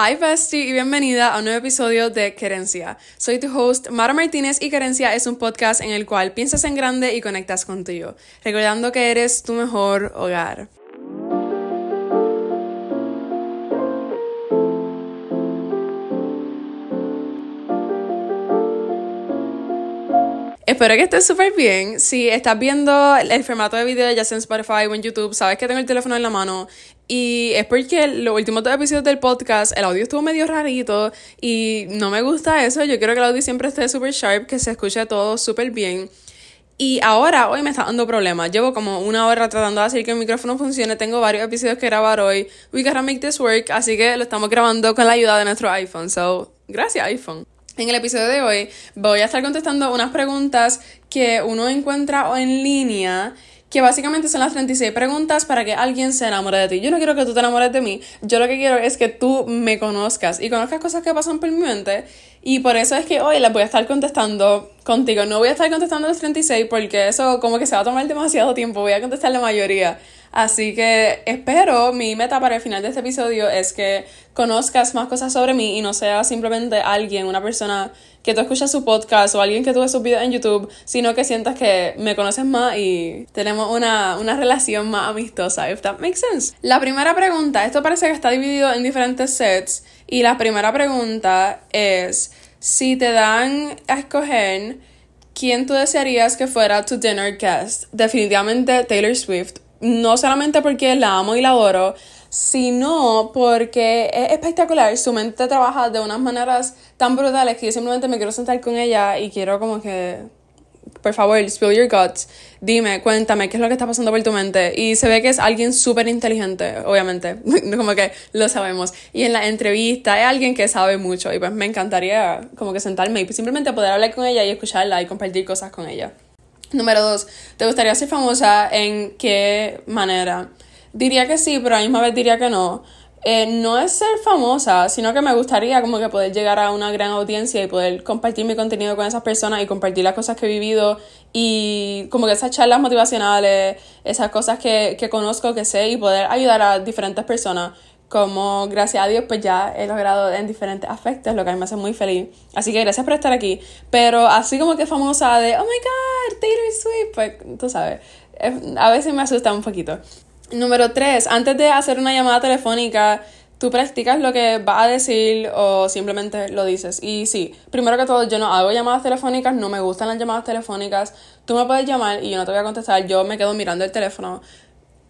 Hi bestie y bienvenida a un nuevo episodio de Querencia. Soy tu host Mara Martínez y Querencia es un podcast en el cual piensas en grande y conectas contigo, recordando que eres tu mejor hogar. Espero que estés súper bien. Si estás viendo el formato de video ya sea en Spotify o en YouTube, sabes que tengo el teléfono en la mano. Y es porque los últimos dos episodios del podcast, el audio estuvo medio rarito y no me gusta eso. Yo quiero que el audio siempre esté súper sharp, que se escuche todo súper bien. Y ahora, hoy me está dando problemas. Llevo como una hora tratando de hacer que el micrófono funcione. Tengo varios episodios que grabar hoy. We gotta make this work. Así que lo estamos grabando con la ayuda de nuestro iPhone. So, gracias iPhone. En el episodio de hoy voy a estar contestando unas preguntas que uno encuentra en línea que básicamente son las 36 preguntas para que alguien se enamore de ti. Yo no quiero que tú te enamores de mí, yo lo que quiero es que tú me conozcas y conozcas cosas que pasan por mi mente y por eso es que hoy las voy a estar contestando contigo. No voy a estar contestando las 36 porque eso como que se va a tomar demasiado tiempo, voy a contestar la mayoría. Así que espero, mi meta para el final de este episodio es que conozcas más cosas sobre mí y no sea simplemente alguien, una persona que tú escuchas su podcast o alguien que tú ves sus videos en YouTube, sino que sientas que me conoces más y tenemos una, una relación más amistosa, if that makes sense. La primera pregunta, esto parece que está dividido en diferentes sets y la primera pregunta es si te dan a escoger quién tú desearías que fuera tu dinner guest. Definitivamente Taylor Swift no solamente porque la amo y la adoro, sino porque es espectacular. Su mente trabaja de unas maneras tan brutales que yo simplemente me quiero sentar con ella y quiero como que, por favor, spill your guts. Dime, cuéntame, ¿qué es lo que está pasando por tu mente? Y se ve que es alguien súper inteligente, obviamente, como que lo sabemos. Y en la entrevista es alguien que sabe mucho y pues me encantaría como que sentarme y simplemente poder hablar con ella y escucharla y compartir cosas con ella. Número dos, ¿te gustaría ser famosa? ¿En qué manera? Diría que sí, pero a la misma vez diría que no. Eh, no es ser famosa, sino que me gustaría como que poder llegar a una gran audiencia y poder compartir mi contenido con esas personas y compartir las cosas que he vivido y como que esas charlas motivacionales, esas cosas que, que conozco, que sé y poder ayudar a diferentes personas como gracias a Dios pues ya he logrado en diferentes aspectos, lo que a mí me hace muy feliz. Así que gracias por estar aquí. Pero así como que famosa de, oh my god, Taylor Swift, pues tú sabes, a veces me asusta un poquito. Número 3, antes de hacer una llamada telefónica, tú practicas lo que vas a decir o simplemente lo dices. Y sí, primero que todo, yo no hago llamadas telefónicas, no me gustan las llamadas telefónicas. Tú me puedes llamar y yo no te voy a contestar, yo me quedo mirando el teléfono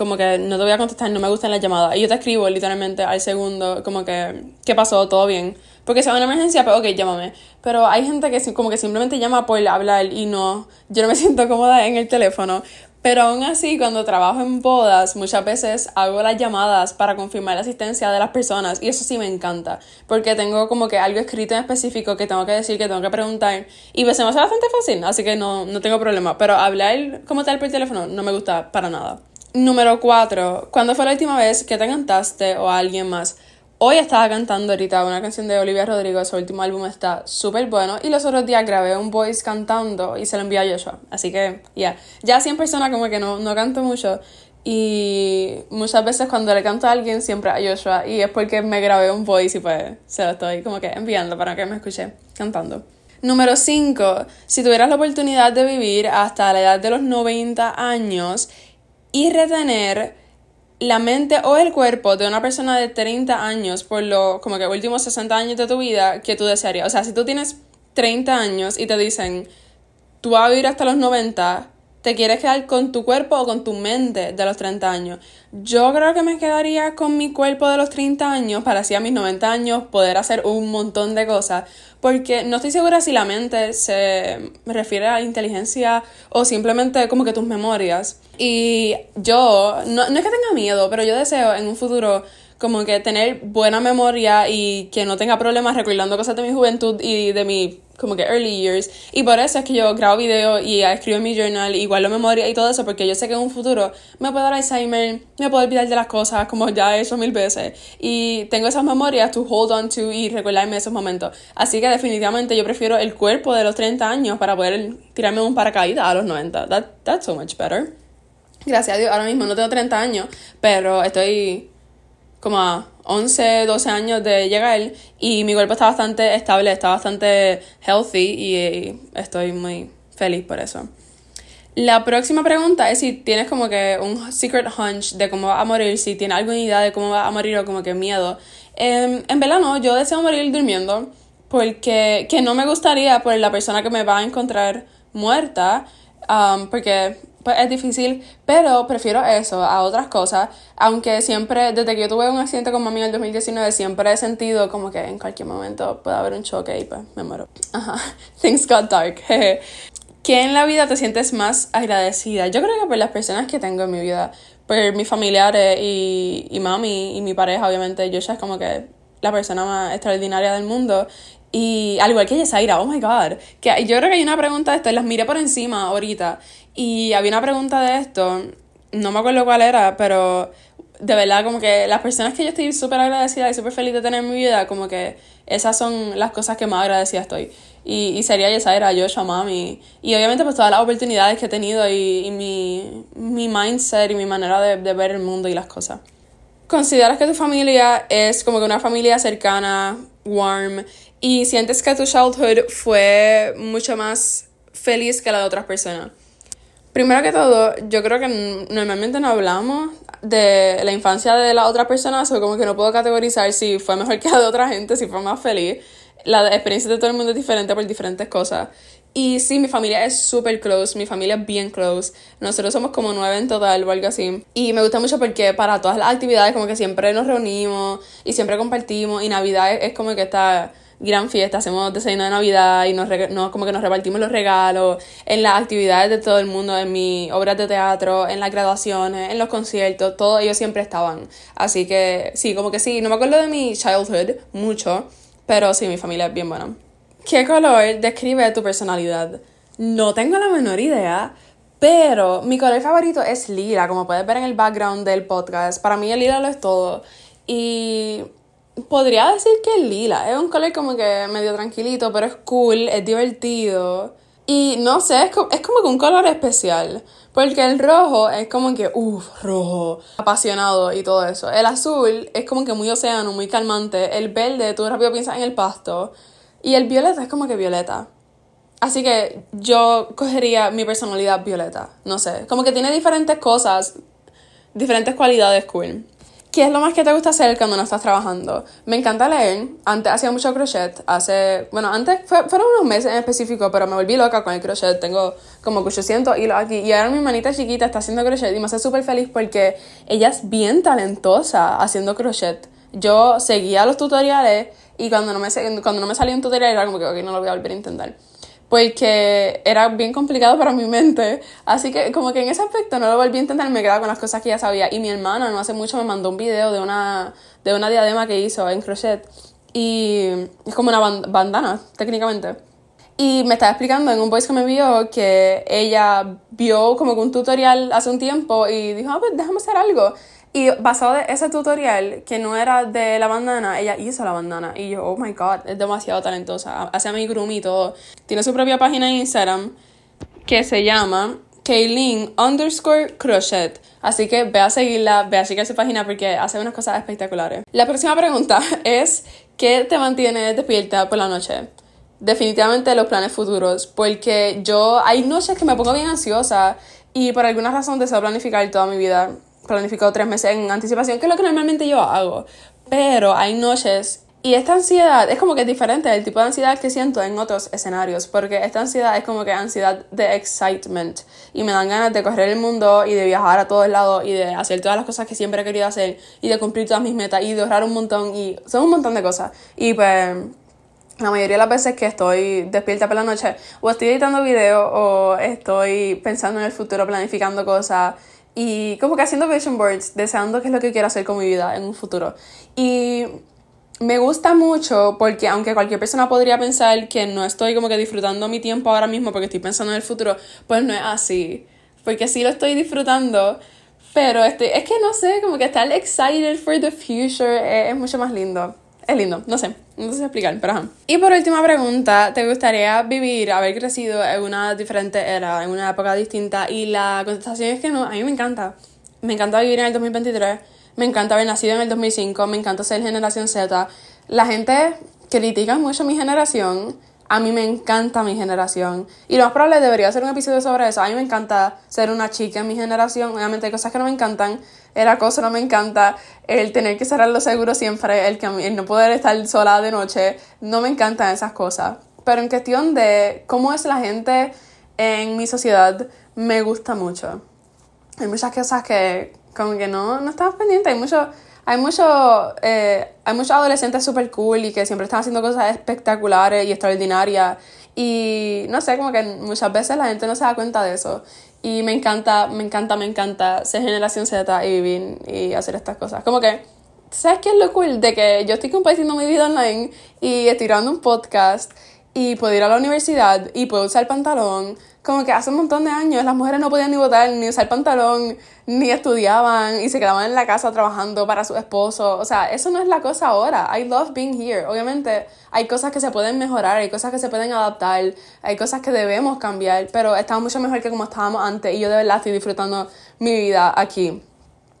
como que no te voy a contestar, no me gustan las llamadas. Y yo te escribo literalmente al segundo, como que, ¿qué pasó? ¿Todo bien? Porque si hay una emergencia, pues ok, llámame. Pero hay gente que como que simplemente llama por hablar y no, yo no me siento cómoda en el teléfono. Pero aún así, cuando trabajo en bodas, muchas veces hago las llamadas para confirmar la asistencia de las personas y eso sí me encanta, porque tengo como que algo escrito en específico que tengo que decir, que tengo que preguntar y pues se me hace bastante fácil, así que no, no tengo problema. Pero hablar como tal por teléfono no me gusta para nada. Número 4. ¿Cuándo fue la última vez que te cantaste o a alguien más? Hoy estaba cantando ahorita una canción de Olivia Rodrigo, su último álbum está súper bueno. Y los otros días grabé un voice cantando y se lo envié a Joshua. Así que, ya. Ya 100 personas como que no, no canto mucho. Y muchas veces cuando le canto a alguien, siempre a Joshua. Y es porque me grabé un voice y pues se lo estoy como que enviando para que me escuche cantando. Número 5. Si tuvieras la oportunidad de vivir hasta la edad de los 90 años y retener la mente o el cuerpo de una persona de 30 años por los como que últimos 60 años de tu vida que tú desearías. O sea, si tú tienes 30 años y te dicen, tú vas a vivir hasta los 90, ¿te quieres quedar con tu cuerpo o con tu mente de los 30 años? Yo creo que me quedaría con mi cuerpo de los 30 años para así a mis 90 años poder hacer un montón de cosas. Porque no estoy segura si la mente se refiere a inteligencia o simplemente como que tus memorias. Y yo, no, no es que tenga miedo, pero yo deseo en un futuro como que tener buena memoria y que no tenga problemas recordando cosas de mi juventud y de mi como que early years. Y por eso es que yo grabo videos y escribo en mi journal, igual la memoria y todo eso, porque yo sé que en un futuro me puedo dar Alzheimer, me puedo olvidar de las cosas como ya he hecho mil veces. Y tengo esas memorias to hold on to y recordarme esos momentos. Así que definitivamente yo prefiero el cuerpo de los 30 años para poder tirarme un paracaídas a los 90. That, that's so much better. Gracias a Dios, ahora mismo no tengo 30 años, pero estoy como a 11, 12 años de llegar y mi cuerpo está bastante estable, está bastante healthy y estoy muy feliz por eso. La próxima pregunta es si tienes como que un secret hunch de cómo va a morir, si tienes alguna idea de cómo va a morir o como que miedo. Eh, en verdad no, yo deseo morir durmiendo porque que no me gustaría por la persona que me va a encontrar muerta, porque pues, es difícil, pero prefiero eso a otras cosas, aunque siempre, desde que yo tuve un accidente con mami en el 2019, siempre he sentido como que en cualquier momento puede haber un choque y pues me muero. Ajá, things got dark. ¿Qué en la vida te sientes más agradecida? Yo creo que por las personas que tengo en mi vida, por mis familiares y, y mami y mi pareja, obviamente. Yo ya es como que la persona más extraordinaria del mundo. Y al igual que Yesaira, oh my god. Que yo creo que hay una pregunta de esto, las miré por encima ahorita. Y había una pregunta de esto, no me acuerdo cuál era, pero de verdad, como que las personas que yo estoy súper agradecida y súper feliz de tener en mi vida, como que esas son las cosas que más agradecida estoy. Y, y sería Yesaira, Joshua, Mami. Y obviamente pues todas las oportunidades que he tenido y, y mi, mi mindset y mi manera de, de ver el mundo y las cosas. ¿Consideras que tu familia es como que una familia cercana, warm, y sientes que tu childhood fue mucho más feliz que la de otras personas? Primero que todo, yo creo que normalmente no hablamos de la infancia de la otra persona, o como que no puedo categorizar si fue mejor que la de otra gente, si fue más feliz. La experiencia de todo el mundo es diferente por diferentes cosas. Y sí, mi familia es súper close, mi familia es bien close. Nosotros somos como nueve en total o algo así. Y me gusta mucho porque para todas las actividades como que siempre nos reunimos y siempre compartimos. Y Navidad es, como que está gran fiesta, hacemos desayuno de Navidad y nos, no, como que nos repartimos los regalos en las actividades de todo el mundo, en mis obras de teatro, en las graduaciones, en los conciertos, todos ellos siempre estaban. Así que sí, como que sí, no me acuerdo de mi childhood mucho, pero sí, mi familia es bien buena. ¿Qué color describe tu personalidad? No tengo la menor idea, pero mi color favorito es lila, como puedes ver en el background del podcast. Para mí el lila lo es todo. Y podría decir que es lila. Es un color como que medio tranquilito, pero es cool, es divertido. Y no sé, es como, es como que un color especial. Porque el rojo es como que, uff, rojo, apasionado y todo eso. El azul es como que muy océano, muy calmante. El verde, tú rápido piensas en el pasto. Y el violeta es como que violeta. Así que yo cogería mi personalidad violeta. No sé, como que tiene diferentes cosas, diferentes cualidades cool. ¿Qué es lo más que te gusta hacer cuando no estás trabajando? Me encanta leer. Antes hacía mucho crochet. Hace. Bueno, antes fueron unos meses en específico, pero me volví loca con el crochet. Tengo como 800 hilos aquí. Y ahora mi manita chiquita está haciendo crochet y me hace súper feliz porque ella es bien talentosa haciendo crochet. Yo seguía los tutoriales y cuando no me, cuando no me salía un tutorial era como que, ok, no lo voy a volver a intentar porque era bien complicado para mi mente. Así que como que en ese aspecto no lo volví a intentar, me quedaba con las cosas que ya sabía. Y mi hermana no hace mucho me mandó un video de una, de una diadema que hizo en crochet. Y es como una bandana, técnicamente. Y me estaba explicando en un voice que me vio que ella vio como que un tutorial hace un tiempo y dijo, ah, pues déjame hacer algo. Y basado en ese tutorial, que no era de la bandana, ella hizo la bandana. Y yo, oh my god, es demasiado talentosa. Hace amigurumi y todo. Tiene su propia página en Instagram que se llama Kaylin underscore crochet. Así que ve a seguirla, ve a seguir su página porque hace unas cosas espectaculares. La próxima pregunta es: ¿qué te mantiene despierta por la noche? Definitivamente los planes futuros, porque yo hay noches que me pongo bien ansiosa y por alguna razón deseo planificar toda mi vida planificado tres meses en anticipación, que es lo que normalmente yo hago. Pero hay noches y esta ansiedad es como que es diferente del tipo de ansiedad que siento en otros escenarios, porque esta ansiedad es como que ansiedad de excitement y me dan ganas de correr el mundo y de viajar a todos lados y de hacer todas las cosas que siempre he querido hacer y de cumplir todas mis metas y de ahorrar un montón y son un montón de cosas. Y pues la mayoría de las veces que estoy despierta por la noche o estoy editando videos o estoy pensando en el futuro, planificando cosas y como que haciendo vision boards, deseando qué es lo que quiero hacer con mi vida en un futuro. Y me gusta mucho porque aunque cualquier persona podría pensar que no estoy como que disfrutando mi tiempo ahora mismo porque estoy pensando en el futuro, pues no es así. Porque sí lo estoy disfrutando, pero estoy, es que no sé, como que estar excited for the future es mucho más lindo es lindo, no sé, no sé explicar, pero ajá. Y por última pregunta, ¿te gustaría vivir, haber crecido en una diferente era, en una época distinta? Y la contestación es que no, a mí me encanta. Me encanta vivir en el 2023, me encanta haber nacido en el 2005, me encanta ser generación Z. La gente critica mucho mi generación, a mí me encanta mi generación. Y lo más probable debería hacer un episodio sobre eso. A mí me encanta ser una chica en mi generación. Obviamente hay cosas que no me encantan. El acoso no me encanta. El tener que cerrar los seguros siempre. El, que, el no poder estar sola de noche. No me encantan esas cosas. Pero en cuestión de cómo es la gente en mi sociedad, me gusta mucho. Hay muchas cosas que como que no, no estamos pendientes. Hay mucho hay muchos eh, hay muchos adolescentes super cool y que siempre están haciendo cosas espectaculares y extraordinarias. Y no sé, como que muchas veces la gente no se da cuenta de eso. Y me encanta, me encanta, me encanta ser generación Z y vivir y hacer estas cosas. Como que, ¿sabes qué es lo cool? De que yo estoy compartiendo mi vida online y estoy grabando un podcast y puedo ir a la universidad y puedo usar pantalón como que hace un montón de años las mujeres no podían ni votar, ni usar pantalón, ni estudiaban y se quedaban en la casa trabajando para su esposo. O sea, eso no es la cosa ahora. I love being here. Obviamente hay cosas que se pueden mejorar, hay cosas que se pueden adaptar, hay cosas que debemos cambiar, pero estamos mucho mejor que como estábamos antes y yo de verdad estoy disfrutando mi vida aquí.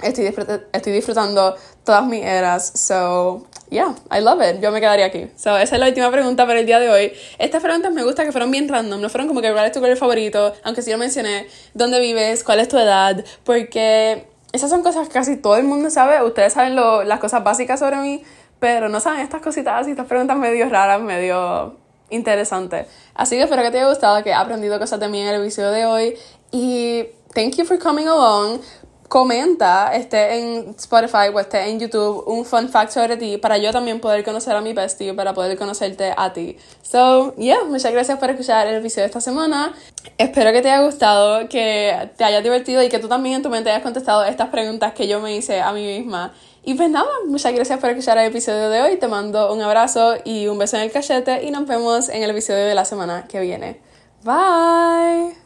Estoy, estoy disfrutando todas mis eras. So, yeah, I love it. Yo me quedaría aquí. So, esa es la última pregunta para el día de hoy. Estas preguntas me gusta que fueron bien random. No fueron como que cuál es tu color favorito, aunque sí lo mencioné. ¿Dónde vives? ¿Cuál es tu edad? Porque esas son cosas que casi todo el mundo sabe. Ustedes saben lo, las cosas básicas sobre mí, pero no saben estas cositas y estas preguntas medio raras, medio interesantes. Así que espero que te haya gustado, que he aprendido cosas de mí en el episodio de hoy. Y thank you for coming along comenta esté en Spotify o esté en YouTube un fun fact sobre ti para yo también poder conocer a mi bestie, para poder conocerte a ti. So, yeah, muchas gracias por escuchar el episodio de esta semana. Espero que te haya gustado, que te haya divertido y que tú también en tu mente hayas contestado estas preguntas que yo me hice a mí misma. Y pues nada, muchas gracias por escuchar el episodio de hoy. Te mando un abrazo y un beso en el cachete y nos vemos en el episodio de la semana que viene. Bye.